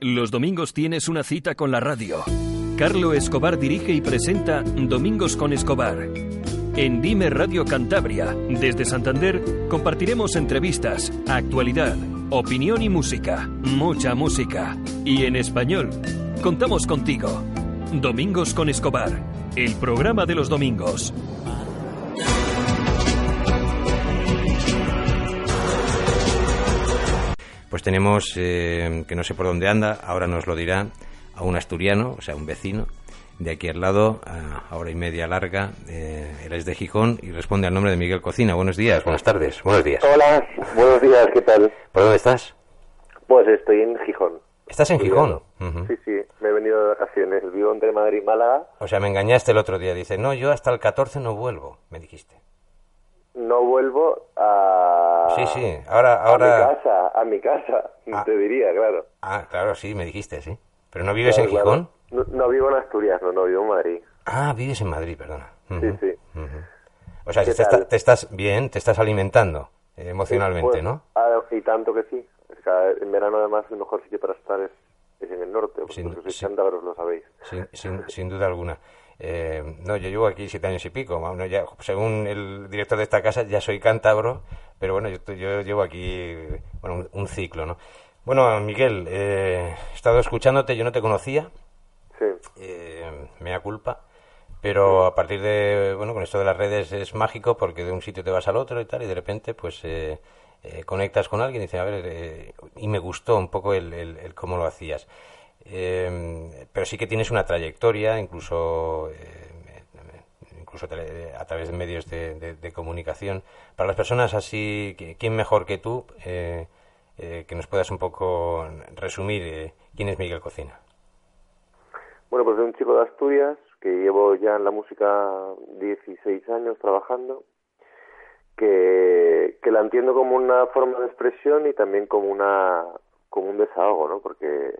Los domingos tienes una cita con la radio. Carlo Escobar dirige y presenta Domingos con Escobar. En Dime Radio Cantabria, desde Santander, compartiremos entrevistas, actualidad, opinión y música. Mucha música. Y en español. Contamos contigo. Domingos con Escobar. El programa de los domingos. Pues tenemos, eh, que no sé por dónde anda, ahora nos lo dirá, a un asturiano, o sea, un vecino, de aquí al lado, a hora y media larga. Eh, él es de Gijón y responde al nombre de Miguel Cocina. Buenos días, buenas tardes, buenos días. Hola, buenos días, ¿qué tal? ¿Por dónde estás? Pues estoy en Gijón. ¿Estás en Gijón? Sí, sí, me he venido de vacaciones. Vivo entre Madrid y Málaga. O sea, me engañaste el otro día. Dice, no, yo hasta el 14 no vuelvo, me dijiste. No vuelvo a... Sí, sí, ahora... ahora... A mi casa, a mi casa, Ah. te diría, claro. Ah, claro, sí, me dijiste, sí. ¿Pero no vives Claro, en Gijón? claro. No, no vivo en Asturias, no, no vivo en Madrid. Ah, vives en Madrid, perdona. Sí, sí. O sea, ¿Qué te, está- te estás bien, te estás alimentando eh, emocionalmente, Pues, ¿no? ah, y tanto que sí. O sea, en verano además el mejor sitio para estar es, es en el norte. Sin- Vosotros sois sin- lo sabéis. Sin, sin, sin duda alguna. Eh, no, yo llevo aquí siete años y pico. Ya, según el director de esta casa, ya soy cántabro, pero bueno, yo, yo llevo aquí bueno, un, un ciclo, ¿no? Bueno, Miguel, eh, he estado escuchándote, yo no te conocía, Sí. eh, mea culpa, pero a partir de, bueno, con esto de las redes es mágico porque de un sitio te vas al otro y tal, y de repente, pues, eh, eh, conectas con alguien y dices, a ver, eh, y me gustó un poco el, el- el cómo lo hacías. Eh, pero sí que tienes una trayectoria, incluso, eh, incluso a través de medios de, comunicación. Para las personas así, ¿quién mejor que tú? eh, eh, que nos puedas un poco resumir eh, quién es Miguel Cocina. Bueno, pues soy un chico de Asturias que llevo ya en la música 16 años trabajando, que, que la entiendo como una forma de expresión y también como una como un desahogo, ¿no? Porque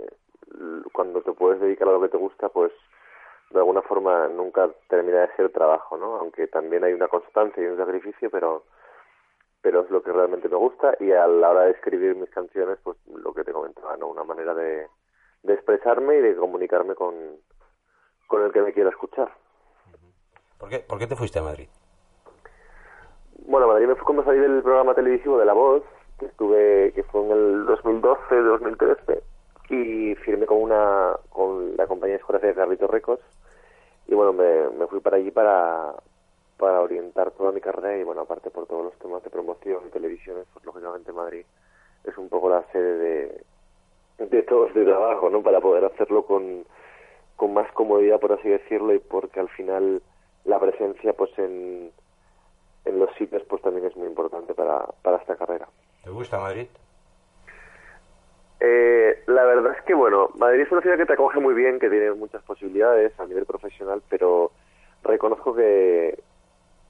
cuando te puedes dedicar a lo que te gusta, pues de alguna forma nunca termina de ser trabajo, ¿no? Aunque también hay una constancia y un sacrificio, pero pero es lo que realmente me gusta y a la hora de escribir mis canciones, pues lo que te comentaba, ¿no? Una manera de, de expresarme y de comunicarme con, con el que me quiera escuchar. ¿Por qué, por qué te fuiste a Madrid? Bueno, a Madrid me fue cuando salí del programa televisivo de La Voz, que estuve, que fue en el 2012, 2013, y firmé con una, con la compañía discográfica de Carlitos Records, y bueno, me, me fui para allí para, para orientar toda mi carrera, y bueno, aparte por todos los temas de promoción y televisiones, pues lógicamente Madrid es un poco la sede de, de todo este trabajo, ¿no? Para poder hacerlo con, con más comodidad, por así decirlo, y porque al final la presencia, pues en, en los sitios, pues también es muy importante para, para esta carrera. ¿Te gusta Madrid? Eh, la verdad es que, bueno, Madrid es una ciudad que te acoge muy bien, que tiene muchas posibilidades a nivel profesional, pero reconozco que,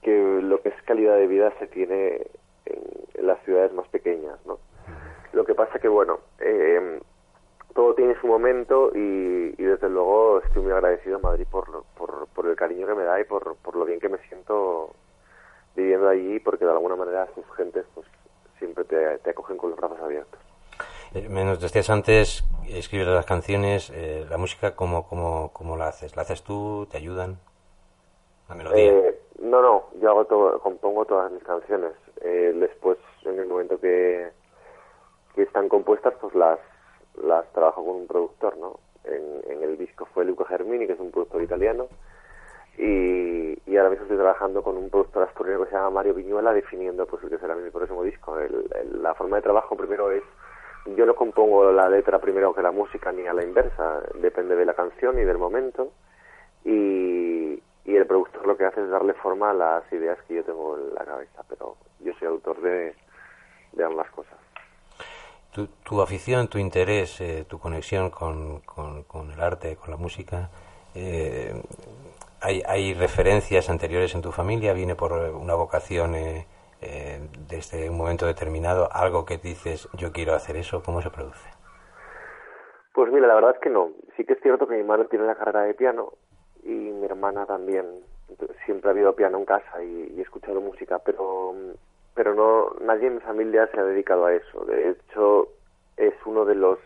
que lo que es calidad de vida se tiene en, las ciudades más pequeñas, ¿no? Lo que pasa que, bueno, eh, todo tiene su momento y, desde luego estoy muy agradecido a Madrid por, por, por el cariño que me da y por, por lo bien que me siento viviendo allí, porque de alguna manera sus gentes pues siempre te, te acogen con los brazos abiertos. Eh, nos decías antes, escribir las canciones, eh, la música, ¿cómo, cómo, ¿cómo la haces? ¿La haces tú? ¿Te ayudan? La melodía. Eh, no, no, yo hago todo, compongo todas mis canciones. Eh, después, en el momento que, que están compuestas, pues las, las trabajo con un productor, ¿no? En, en el disco fue Luca Germini, que es un productor italiano, y, y ahora mismo estoy trabajando con un productor asturiano que se llama Mario Viñuela, definiendo pues el que será mi próximo disco. El- la forma de trabajo primero es, yo no compongo la letra primero que la música ni a la inversa, depende de la canción y del momento, y, y el productor lo que hace es darle forma a las ideas que yo tengo en la cabeza, pero yo soy autor de, de ambas cosas. Tu, afición, tu interés, eh, tu conexión con, con- con el arte, con la música, eh, ¿hay, ¿hay referencias anteriores en tu familia? ¿Viene por una vocación eh, eh, desde un momento determinado? ¿Algo que dices, yo quiero hacer eso? ¿Cómo se produce? Pues mira, la verdad es que no. Sí que es cierto que mi madre tiene la carrera de piano y mi hermana también. Siempre ha habido piano en casa y, y he escuchado música, pero pero no nadie en mi familia se ha dedicado a eso. De hecho, es uno de los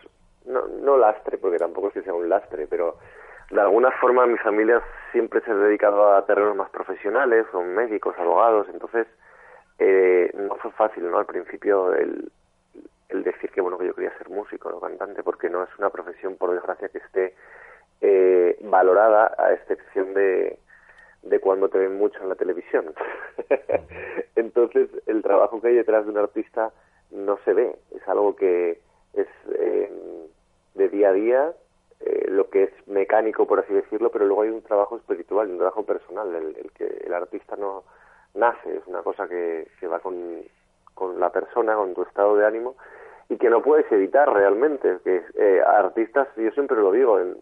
no, no lastre, porque tampoco es que sea un lastre, pero de alguna forma mi familia siempre se ha dedicado a terrenos más profesionales, son médicos, abogados, entonces eh, no fue fácil, ¿no? Al principio el, el decir que bueno que yo quería ser músico, no cantante, porque no es una profesión, por desgracia, que esté eh, valorada a excepción de, de cuando te ven mucho en la televisión. Entonces, el trabajo que hay detrás de un artista no se ve, es algo que es eh, de día a día, eh, lo que es mecánico, por así decirlo, pero luego hay un trabajo espiritual, un trabajo personal, el, el que el artista no nace, es una cosa que, que va con, con la persona, con tu estado de ánimo, y que no puedes evitar realmente. Que eh, artistas, yo siempre lo digo, en,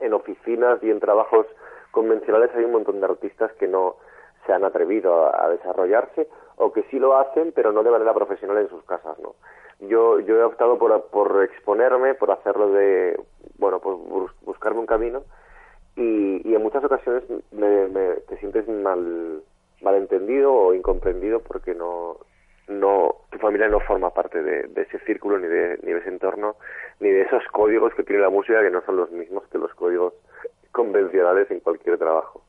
en oficinas y en trabajos convencionales hay un montón de artistas que no se han atrevido a, desarrollarse o que sí lo hacen pero no de manera profesional en sus casas no yo yo he optado por, por exponerme por hacerlo de bueno por buscarme un camino y, y en muchas ocasiones me, me, te sientes mal malentendido o incomprendido porque no no tu familia no forma parte de, de, ese círculo ni de, ni de ese entorno ni de esos códigos que tiene la música que no son los mismos que los códigos convencionales en cualquier trabajo.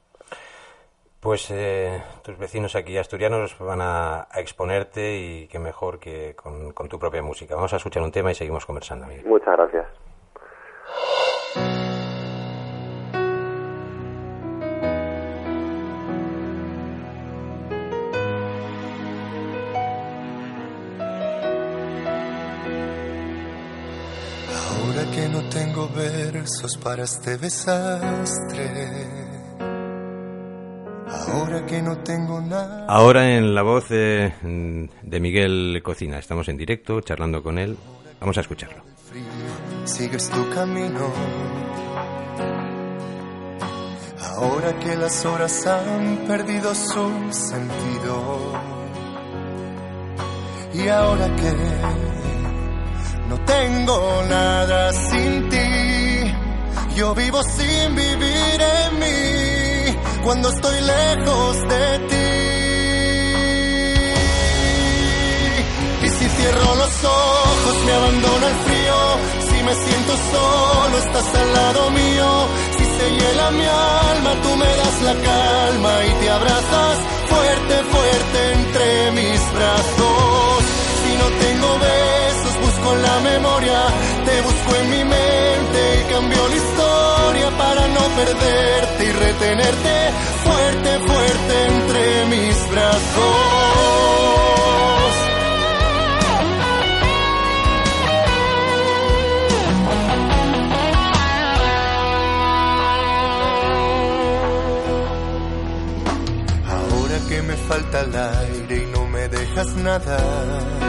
Pues eh, tus vecinos aquí asturianos van a, a, exponerte y qué mejor que con, con, tu propia música. Vamos a escuchar un tema y seguimos conversando. Miguel. Muchas gracias. Ahora que no tengo versos para este desastre. Ahora que no tengo nada. Ahora en la voz de, de, Miguel Cocina. Estamos en directo charlando con él. Vamos a escucharlo. Sigues tu camino. Ahora que las horas han perdido su sentido. Y ahora que no tengo nada sin ti. Yo vivo sin vivir en mí cuando estoy lejos de ti. Y si cierro los ojos me abandona el frío. Si me siento solo estás al lado mío. Si se hiela mi alma tú me das la calma y te abrazas fuerte, fuerte entre mis brazos. Si no tengo en memoria, te busco en mi mente y cambio la historia para no perderte y retenerte fuerte, fuerte entre mis brazos. Ahora que me falta el aire y no me dejas nada.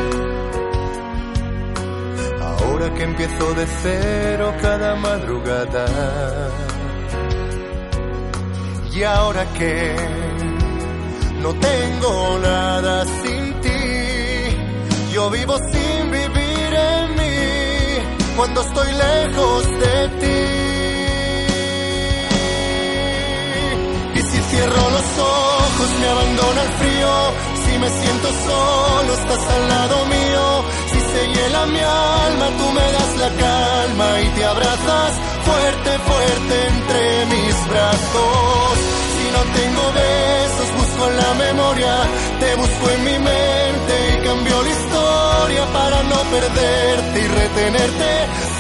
Que empiezo de cero cada madrugada. Y ahora que no tengo nada sin ti, yo vivo sin vivir en mí cuando estoy lejos de ti. Y si cierro los ojos me abandona el frío, si me siento solo estás al lado mío se hiela mi alma, tú me das la calma y te abrazas fuerte, fuerte entre mis brazos. Si no tengo besos, busco en la memoria, te busco en mi mente y cambio la historia para no perderte y retenerte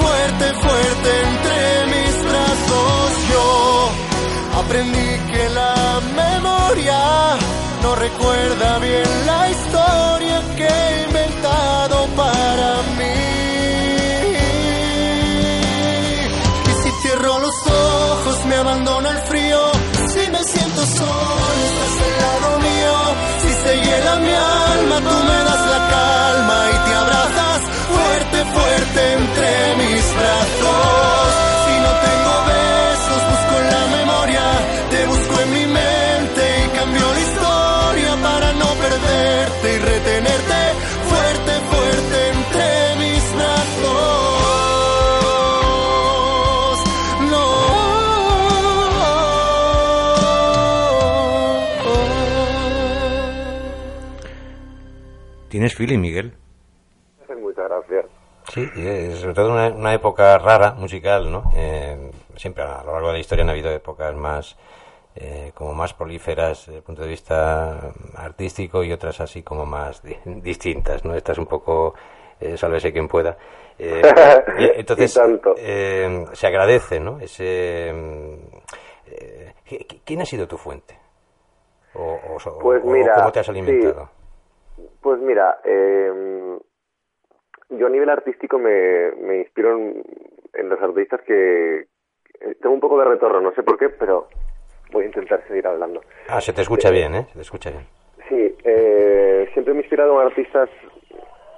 fuerte, fuerte entre mis brazos. Yo aprendí que la memoria no recuerda bien la historia que he inventado para mí. Abandona el frío, si me siento solo estás al lado mío, si se hiela mi alma tú me das la calma y te abrazas fuerte, fuerte entre mis brazos. ¿Tienes feeling, Miguel? Muchas gracias. Sí, sobre todo una, una época rara musical, ¿no? Eh, siempre a lo largo de la historia han habido épocas más eh, como más prolíferas desde el punto de vista artístico y otras así como más distintas, ¿no? Esta es un poco eh, sálvese quien pueda. Eh, entonces, eh, se agradece, ¿no? Ese, ¿Quién ha sido tu fuente? O, pues mira, ¿Cómo te has alimentado? Pues mira, eh, yo a nivel artístico me, me inspiro en, en, los artistas que... Tengo un poco de retorno, no sé por qué, pero voy a intentar seguir hablando. Ah, se te escucha eh, bien, ¿eh? Se te escucha bien. Sí, eh, siempre me he inspirado en artistas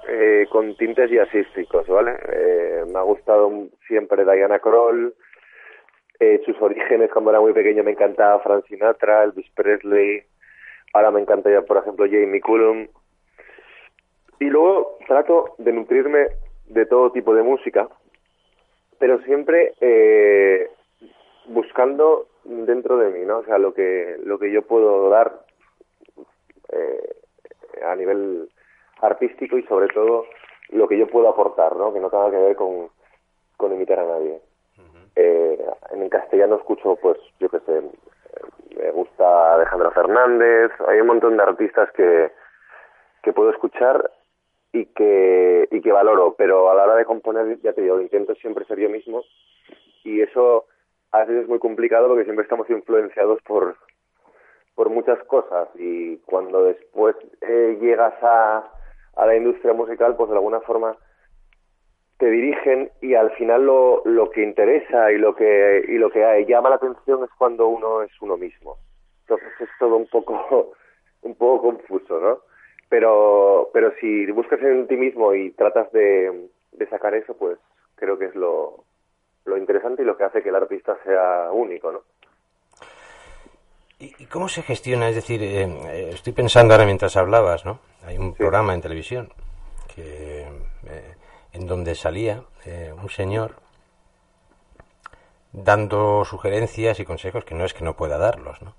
eh, con tintes jazzísticos, ¿vale? Eh, me ha gustado siempre Diana Kroll, eh, sus orígenes cuando era muy pequeño me encantaba Frank Sinatra, Elvis Presley, ahora me encanta ya, por ejemplo, Jamie Cullum. Y luego trato de nutrirme de todo tipo de música, pero siempre eh, buscando dentro de mí, ¿no? O sea, lo que, lo que yo puedo dar eh, a nivel artístico y sobre todo lo que yo puedo aportar, ¿no? Que no tenga que ver con, con imitar a nadie. eh, en castellano escucho, pues, yo qué sé, me gusta Alejandro Fernández, hay un montón de artistas que, que puedo escuchar y que, y que valoro, pero a la hora de componer, ya te digo, intento siempre ser yo mismo y eso a veces es muy complicado porque siempre estamos influenciados por, por muchas cosas y cuando después eh, llegas a, a la industria musical, pues de alguna forma te dirigen y al final lo, lo que interesa y lo que y lo que llama la atención es cuando uno es uno mismo. Entonces es todo un poco un poco confuso, ¿no? Pero pero si buscas en ti mismo y tratas de, de sacar eso, pues creo que es lo, lo interesante y lo que hace que el artista sea único, ¿no? ¿Y cómo se gestiona? Es decir, eh, eh, estoy pensando ahora mientras hablabas, ¿no? Hay un programa en televisión que, eh, en donde salía un señor dando sugerencias y consejos que no es que no pueda darlos, ¿no?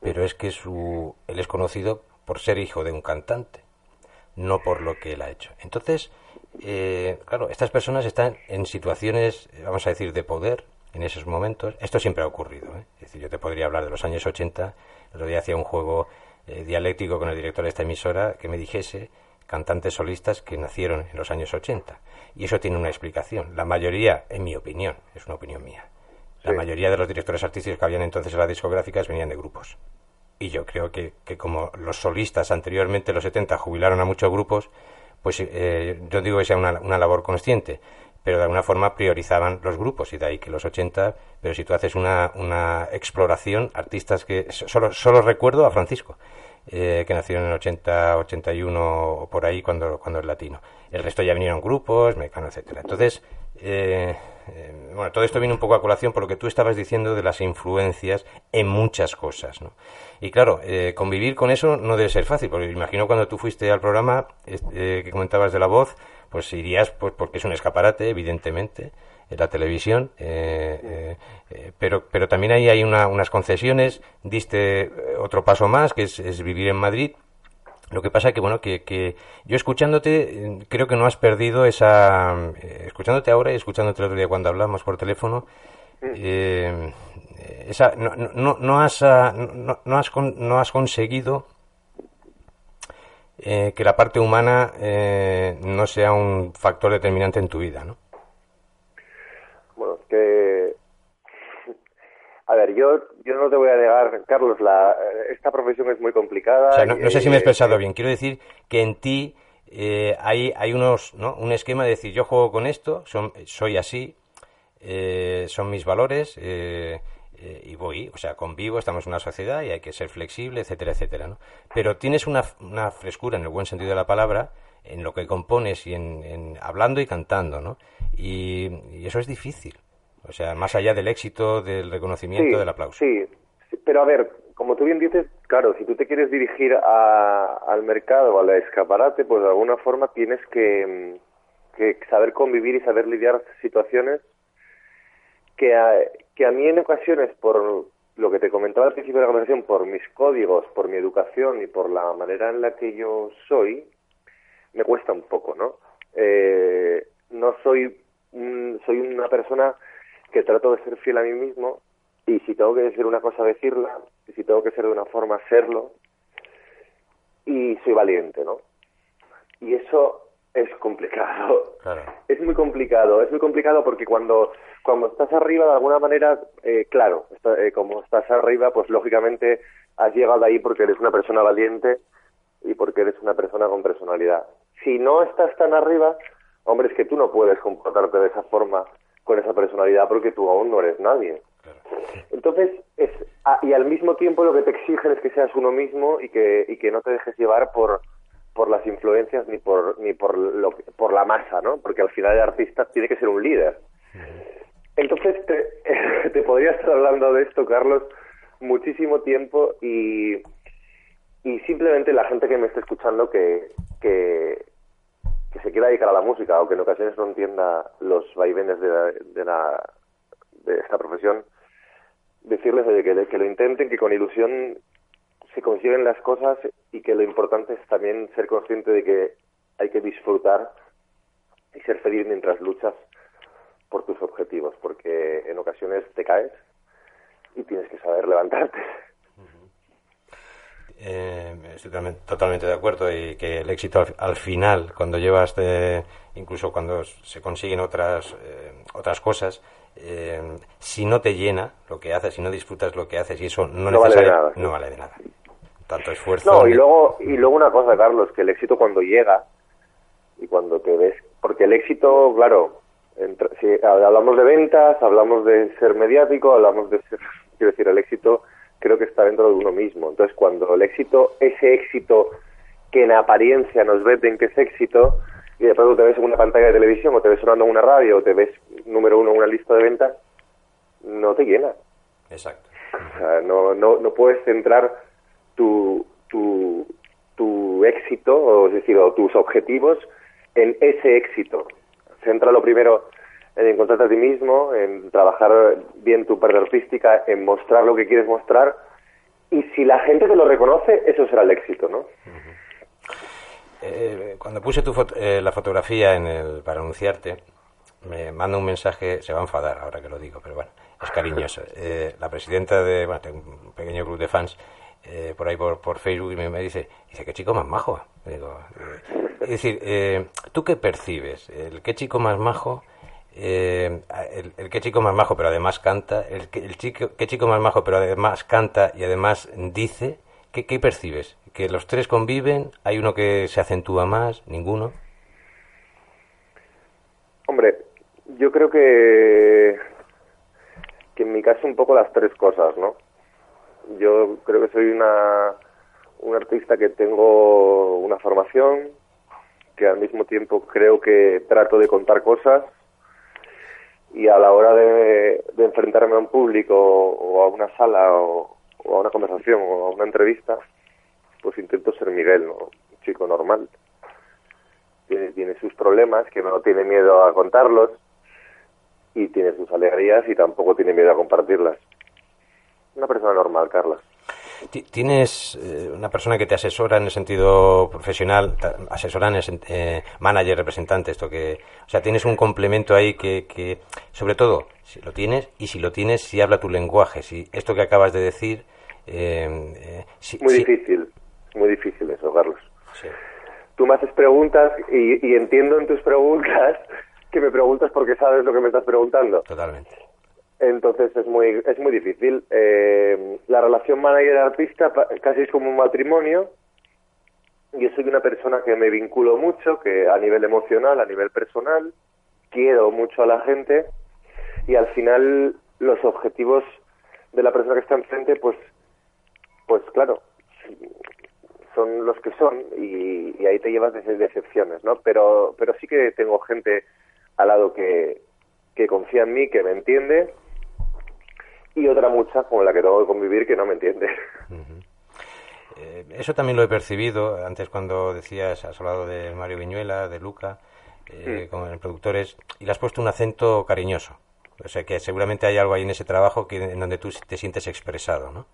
Pero es que su, él es conocido por ser hijo de un cantante, no por lo que él ha hecho. Entonces, claro, estas personas están en situaciones, vamos a decir, de poder, en esos momentos. Esto siempre ha ocurrido. ¿eh? Es decir, yo te podría hablar de los años 80. El otro día hacía un juego eh, dialéctico con el director de esta emisora que me dijese cantantes solistas que nacieron en los años 80. Y eso tiene una explicación. La mayoría, en mi opinión, es una opinión mía, la mayoría de los directores artísticos que habían entonces en las discográficas venían de grupos. Y yo creo que, que como los solistas anteriormente, los 70, jubilaron a muchos grupos, pues eh, yo digo que sea una, una labor consciente pero de alguna forma priorizaban los grupos y de ahí que los 80, pero si tú haces una, una exploración, artistas que solo, solo recuerdo a Francisco, eh, que nació en el 80, 81 o por ahí cuando, cuando es latino. El resto ya vinieron grupos, Mecano, etcétera. Entonces, eh, eh, bueno, todo esto viene un poco a colación por lo que tú estabas diciendo de las influencias en muchas cosas, ¿no? Y claro, convivir con eso no debe ser fácil, porque imagino cuando tú fuiste al programa que comentabas de la voz, pues irías pues porque es un escaparate, evidentemente, en la televisión, eh, eh, eh, pero, pero también ahí hay unas concesiones, diste otro paso más, que es, vivir en Madrid. Lo que pasa que, bueno, que, que yo escuchándote, creo que no has perdido esa... escuchándote ahora y escuchándote el otro día cuando hablamos por teléfono, esa, no, no, no, has, no, no, has, no has conseguido eh, que la parte humana eh, no sea un factor determinante en tu vida, ¿no? Bueno, es que... A ver, yo, yo no te voy a negar, Carlos, la, esta profesión es muy complicada. no, sé si me he expresado bien. Quiero decir que en ti eh, hay, hay unos, ¿no? un esquema de decir, yo juego con esto, son, soy así, son mis valores, eh, y voy, o sea, convivo, estamos en una sociedad y hay que ser flexible, etcétera, etcétera, ¿no? Pero tienes una, una frescura, en el buen sentido de la palabra, en lo que compones y en, hablando y cantando, ¿no? Y, eso es difícil, o sea, más allá del éxito, del reconocimiento, del aplauso. Sí, pero a ver, como tú bien dices, claro, si tú te quieres dirigir al mercado al escaparate, pues de alguna forma tienes que, que saber convivir y saber lidiar situaciones que, que a mí en ocasiones, por lo que te comentaba al principio de la conversación, por mis códigos, por mi educación y por la manera en la que yo soy, me cuesta un poco, ¿no? Eh, no soy soy una persona que trato de ser fiel a mí mismo y si tengo que decir una cosa decirla y si tengo que ser de una forma serlo y soy valiente, ¿no? Y eso es complicado. Es muy complicado, es muy complicado porque cuando, cuando estás arriba, de alguna manera, eh, claro, eh, como estás arriba, pues lógicamente has llegado ahí porque eres una persona valiente y porque eres una persona con personalidad. Si no estás tan arriba, hombre, es que tú no puedes comportarte de esa forma con esa personalidad porque tú aún no eres nadie. Entonces, es, ah, y al mismo tiempo lo que te exigen es que seas uno mismo y que, y que no te dejes llevar por, por las influencias ni por, ni por, lo, por la masa, ¿no? Porque al final el artista tiene que ser un líder. Entonces, te, te podría estar hablando de esto, Carlos, muchísimo tiempo y, y simplemente la gente que me esté escuchando que, que, que se quiera dedicar a la música o que en ocasiones no entienda los vaivenes de, de, la, de esta profesión, decirles que, que lo intenten, que con ilusión se consiguen las cosas y que lo importante es también ser consciente de que hay que disfrutar y ser feliz mientras luchas por tus objetivos, porque en ocasiones te caes y tienes que saber levantarte. Eh, estoy totalmente de acuerdo y que el éxito al, final, cuando llevas, de, incluso cuando se consiguen otras, eh, otras cosas, eh, si no te llena lo que haces, si no disfrutas lo que haces y eso no, vale de nada. no vale de nada. Tanto esfuerzo. No, y luego, y luego una cosa, Carlos, que el éxito cuando llega y cuando te ves, porque el éxito, claro, si hablamos de ventas, hablamos de ser mediático, hablamos de ser, quiero decir, el éxito creo que está dentro de uno mismo. Entonces, cuando el éxito, ese éxito que en apariencia nos venden que es éxito, y después te ves en una pantalla de televisión o te ves sonando en una radio o te ves número uno en una lista de ventas, no te llena. Exacto. O sea, no, no, no puedes centrar tu, tu, tu éxito, o es decir, o tus objetivos en ese éxito. Céntralo primero en encontrarte a ti mismo, en trabajar bien tu parte artística, en mostrar lo que quieres mostrar. Y si la gente te lo reconoce, eso será el éxito, ¿no? Eh, cuando puse tu eh, la fotografía en el, para anunciarte, me manda un mensaje, se va a enfadar ahora que lo digo, pero bueno, es cariñoso. Eh, la presidenta de, bueno, tengo un pequeño grupo de fans por ahí por, por Facebook y me, dice, dice, qué chico más majo. Digo, es decir, ¿tú qué percibes? ¿El qué chico más majo? el, el, qué chico más majo pero además canta, el, el chico, qué chico más majo pero además canta y además dice, ¿qué, qué percibes? ¿Que los tres conviven? ¿Hay uno que se acentúa más? ¿Ninguno? Hombre, yo creo que, que en mi caso un poco las tres cosas, ¿no? Yo creo que soy una, un artista que tengo una formación, que al mismo tiempo creo que trato de contar cosas y a la hora de, enfrentarme a un público o a una sala o, a una conversación o a una entrevista, pues intento ser Miguel, un chico normal. Tiene, tiene sus problemas, que no tiene miedo a contarlos y tiene sus alegrías y tampoco tiene miedo a compartirlas. Una persona normal, Carlos. ¿Tienes eh, una persona que te asesora en el sentido profesional, asesora en el eh, manager, representante, esto que, o sea, tienes un complemento ahí que, que, sobre todo, si lo tienes y si lo tienes, si habla tu lenguaje, si esto que acabas de decir, eh, muy difícil, muy difícil eso, Carlos. Tú me haces preguntas y, y entiendo en tus preguntas que me preguntas porque sabes lo que me estás preguntando. Totalmente. Entonces es muy, es muy difícil. Eh, la relación manager-artista casi es como un matrimonio. Yo soy una persona que me vinculo mucho, que a nivel emocional, a nivel personal, quiero mucho a la gente y al final los objetivos de la persona que está enfrente, pues, pues claro, son los que son y, ahí te llevas de decepciones, ¿no? Pero, pero sí que tengo gente al lado que, que confía en mí, que me entiende y otra mucha con la que tengo que convivir que no me entiende. Eh, eso también lo he percibido antes cuando decías, has hablado de Mario Viñuela, de Luca, eh, como productores, y le has puesto un acento cariñoso. O sea que seguramente hay algo ahí en ese trabajo que, en donde tú te sientes expresado, ¿no?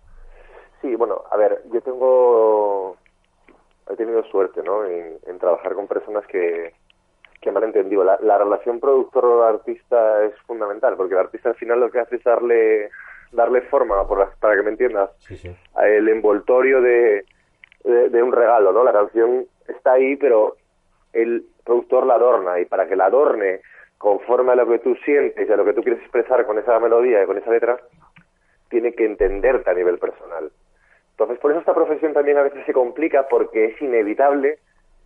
Sí, bueno, a ver, yo tengo, he tenido suerte, ¿no? En, trabajar con personas que, que mal entendido. La, la relación productor-artista es fundamental, porque el artista al final lo que hace es darle darle forma, por para que me entiendas, el envoltorio de, de, un regalo, ¿no? La canción está ahí, pero el productor la adorna, y para que la adorne conforme a lo que tú sientes y a lo que tú quieres expresar con esa melodía y con esa letra, tiene que entenderte a nivel personal. Entonces, por eso esta profesión también a veces se complica porque es inevitable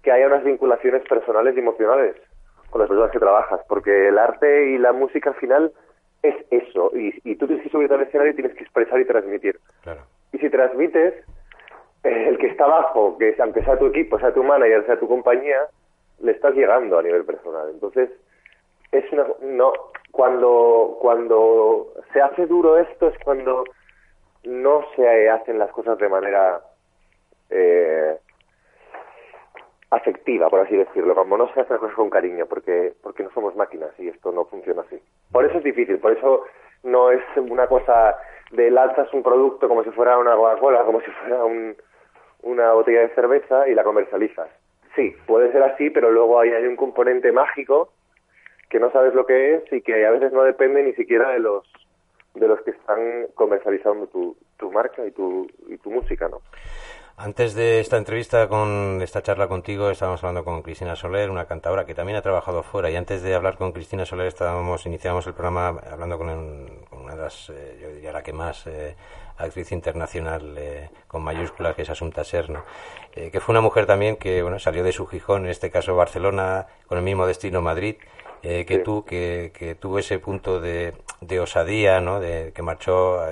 que haya unas vinculaciones personales y emocionales con las personas que trabajas, porque el arte y la música al final es eso, y, tú tienes que subir al escenario y tienes que expresar y transmitir. Y si transmites, eh, el que está abajo, que aunque sea tu equipo, sea tu manager, sea tu compañía, le estás llegando a nivel personal. Entonces, es una, no, cuando, cuando se hace duro esto es cuando no se hacen las cosas de manera eh, afectiva, por así decirlo, como no se hacen las cosas con cariño, porque, porque no somos máquinas y esto no funciona así. Por eso es difícil, por eso no es una cosa de lanzas un producto como si fuera una Coca-Cola, como si fuera un, una botella de cerveza y la comercializas. Sí, puede ser así, pero luego hay, hay un componente mágico que no sabes lo que es y que a veces no depende ni siquiera de los de los que están comercializando tu, tu marca y tu, y tu música, ¿no? Antes de esta entrevista, con esta charla contigo, estábamos hablando con Cristina Soler, una cantadora que también ha trabajado fuera. Y antes de hablar con Cristina Soler, estábamos iniciábamos el programa hablando con, una de las, eh, yo diría la que más eh, actriz internacional eh, con mayúsculas, que es Asunta Serno, que fue una mujer también que bueno salió de su Gijón, en este caso Barcelona, con el mismo destino Madrid, que tú, que, que, tuvo ese punto de, de osadía, ¿no? de, que marchó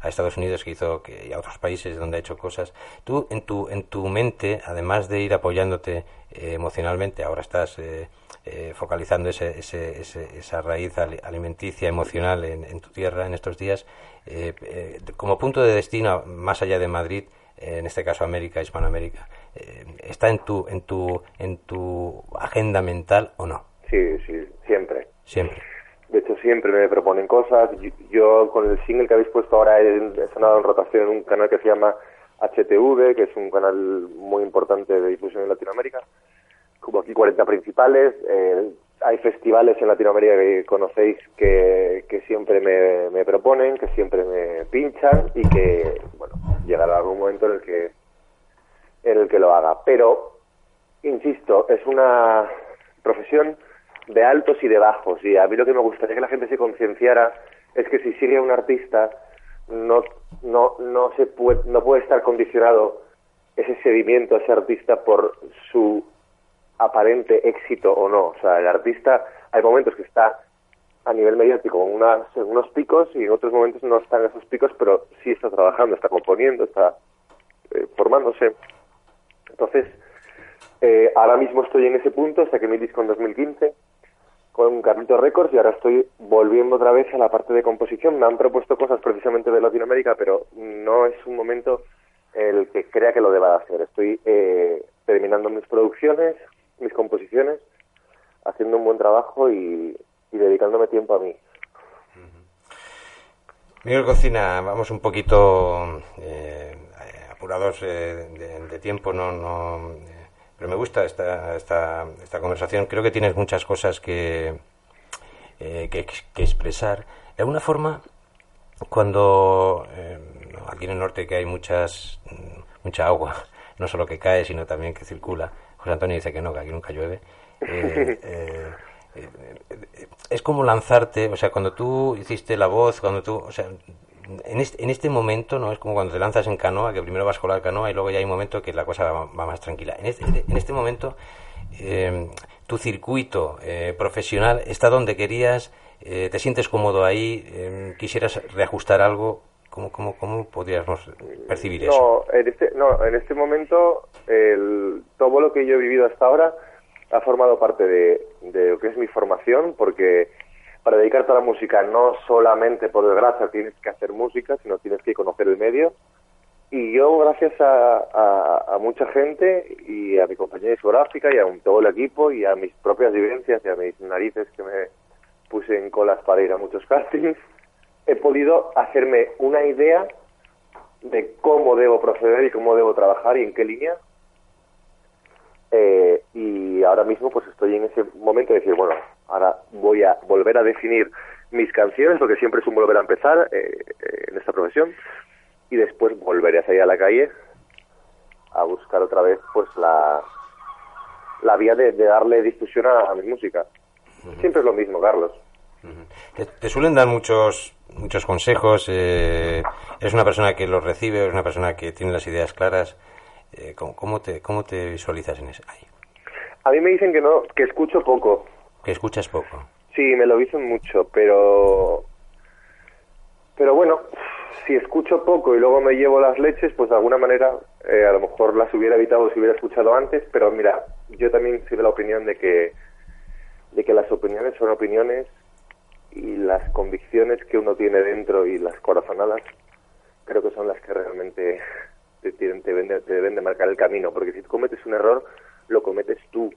a Estados Unidos que hizo que, y a otros países donde ha hecho cosas. Tú en tu, en tu mente, además de ir apoyándote eh, emocionalmente, ahora estás eh, eh, focalizando ese, ese, esa raíz alimenticia, emocional en, tu tierra en estos días, como punto de destino, más allá de Madrid, en este caso América, Hispanoamérica, ¿está en tu, en, tu, en tu agenda mental o no? Sí, sí, siempre. Siempre. De hecho, siempre me proponen cosas. Yo, con el single que habéis puesto ahora he, sonado en rotación en un canal que se llama HTV, que es un canal muy importante de difusión en Latinoamérica. Como aquí 40 principales. Eh, hay festivales en Latinoamérica que conocéis que, que siempre me, me, proponen, que siempre me pinchan y que, bueno, llegará algún momento en el que en el que lo haga. Pero, insisto, es una profesión de altos y de bajos. Y a mí lo que me gustaría que la gente se concienciara es que si sigue a un artista no, no, no, se puede, no puede estar condicionado ese seguimiento a ese artista por su aparente éxito o no. O sea, el artista hay momentos que está a nivel mediático en, unos picos y en otros momentos no están esos picos, pero sí está trabajando, está componiendo, está eh, formándose. Entonces, eh, ahora mismo estoy en ese punto, hasta que mi disco en 2015 con Carlito Records y ahora estoy volviendo otra vez a la parte de composición. Me han propuesto cosas precisamente de Latinoamérica, pero no es un momento el que crea que lo deba de hacer. Estoy eh, terminando mis producciones, mis composiciones, haciendo un buen trabajo y, dedicándome tiempo a mí. Miguel Cocina, vamos un poquito eh, apurados eh, de, tiempo, no pero me gusta esta, esta, esta conversación. Creo que tienes muchas cosas que, eh, que, expresar. De alguna forma, cuando eh, aquí en el norte que hay muchas mucha agua, no solo que cae, sino también que circula. José Antonio dice que no, que aquí nunca llueve. Eh, es como lanzarte, o sea, cuando tú hiciste la voz, cuando tú, o sea, en este, en este momento, ¿no? Es como cuando te lanzas en canoa, que primero vas con la canoa y luego ya hay un momento que la cosa va, más tranquila. En este, en este momento, eh, tu circuito eh, profesional está donde querías, eh, te sientes cómodo ahí, quisieras reajustar algo. ¿Cómo, cómo, cómo podríamos percibir eso? En este, no, en este momento, el, todo lo que yo he vivido hasta ahora ha formado parte de, de lo que es mi formación, porque para dedicarte a la música no solamente por desgracia tienes que hacer música, sino tienes que conocer el medio. Y yo, gracias a, mucha gente y a mi compañía discográfica y a todo el equipo y a mis propias vivencias y a mis narices que me puse en colas para ir a muchos castings, he podido hacerme una idea de cómo debo proceder y cómo debo trabajar y en qué línea Eh, y ahora mismo pues estoy en ese momento de decir, bueno, ahora voy a volver a definir mis canciones, porque siempre es un volver a empezar eh, eh, en esta profesión, y después volveré a salir a la calle a buscar otra vez pues la, la vía de, darle difusión a, mi música. Siempre es lo mismo, Carlos. te, suelen dar muchos muchos consejos. Eh, eres una persona que los recibe, eres una persona que tiene las ideas claras. Eh, ¿cómo, te, ¿Cómo te visualizas en ese? Ahí? A mí me dicen que no, que escucho poco. Que escuchas poco. Sí, me lo dicen mucho, pero pero bueno, si escucho poco y luego me llevo las leches, pues de alguna manera eh, a lo mejor las hubiera evitado si hubiera escuchado antes, pero mira, yo también soy de la opinión de que, de que las opiniones son opiniones y las convicciones que uno tiene dentro y las corazonadas creo que son las que realmente te, te, deben, de, marcar el camino, porque si cometes un error, lo cometes tú,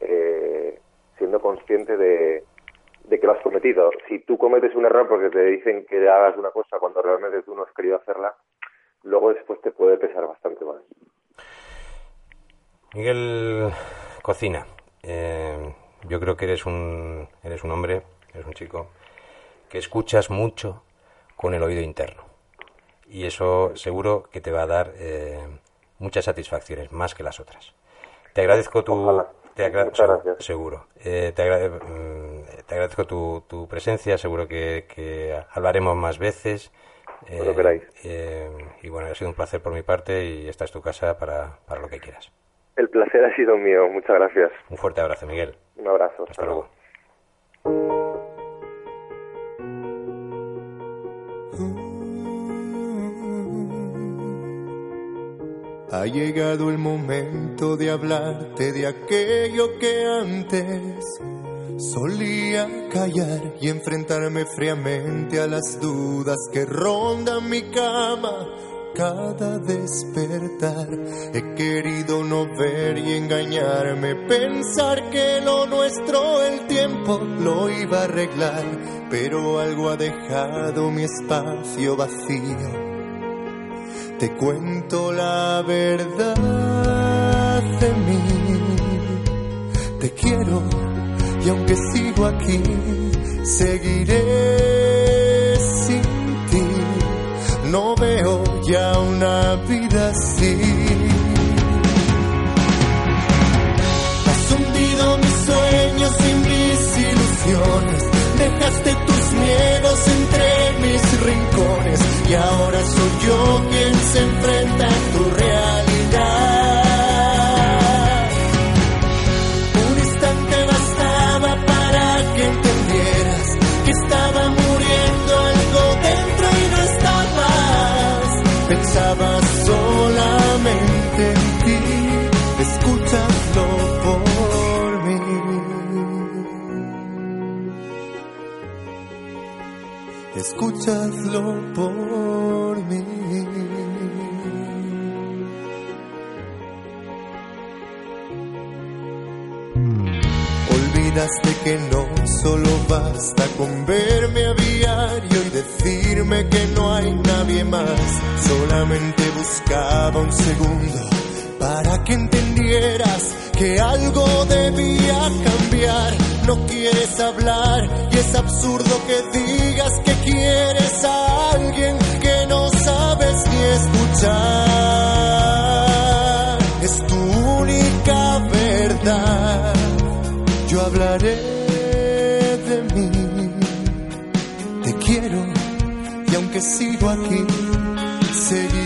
eh, siendo consciente de, de que lo has cometido. Si tú cometes un error porque te dicen que hagas una cosa cuando realmente tú no has querido hacerla, luego después te puede pesar bastante más. Miguel Cocina, eh, yo creo que eres un, eres un hombre, eres un chico que escuchas mucho con el oído interno. Y eso seguro que te va a dar eh, muchas satisfacciones, más que las otras. Te agradezco tu, te agradezco, seguro. Eh, te, mm, te, agradezco tu, tu, presencia, seguro que, que hablaremos más veces. Eh, queráis. Eh, y bueno, ha sido un placer por mi parte y esta es tu casa para, para lo que quieras. El placer ha sido mío, muchas gracias. Un fuerte abrazo, Miguel. Un abrazo. Hasta, luego. Ha llegado el momento de hablarte de aquello que antes solía callar y enfrentarme fríamente a las dudas que rondan mi cama cada despertar. He querido no ver y engañarme, pensar que lo nuestro el tiempo lo iba a arreglar, pero algo ha dejado mi espacio vacío te cuento la verdad de mí. Te quiero y aunque sigo aquí, seguiré sin ti. No veo ya una vida así. Has hundido mis sueños y mis ilusiones. Dejaste tus miedos entre y ahora soy yo quien se enfrenta a tu realidad. Escúchalo por mí. de que no solo basta con verme a diario y decirme que no hay nadie más. Solamente buscaba un segundo para que entendieras que algo debía cambiar. No quieres hablar y es absurdo que digas que quieres hablaré de mí. Te quiero y aunque sigo aquí, seguiré